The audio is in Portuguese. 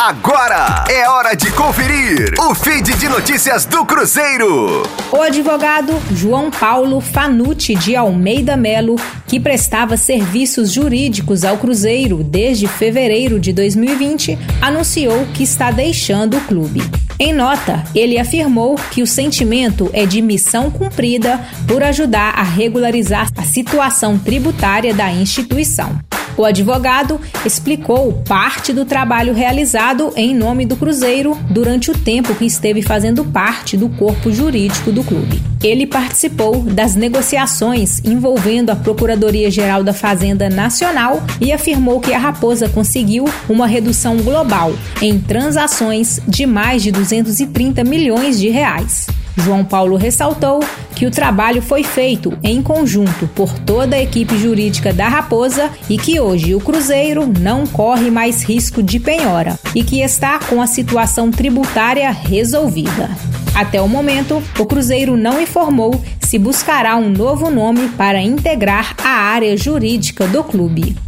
Agora é hora de conferir o feed de notícias do Cruzeiro. O advogado João Paulo Fanucci de Almeida Melo, que prestava serviços jurídicos ao Cruzeiro desde fevereiro de 2020, anunciou que está deixando o clube. Em nota, ele afirmou que o sentimento é de missão cumprida por ajudar a regularizar a situação tributária da instituição. O advogado explicou parte do trabalho realizado em nome do Cruzeiro durante o tempo que esteve fazendo parte do corpo jurídico do clube. Ele participou das negociações envolvendo a Procuradoria-Geral da Fazenda Nacional e afirmou que a Raposa conseguiu uma redução global em transações de mais de 230 milhões de reais. João Paulo ressaltou que o trabalho foi feito em conjunto por toda a equipe jurídica da Raposa e que hoje o Cruzeiro não corre mais risco de penhora e que está com a situação tributária resolvida. Até o momento, o Cruzeiro não informou se buscará um novo nome para integrar a área jurídica do clube.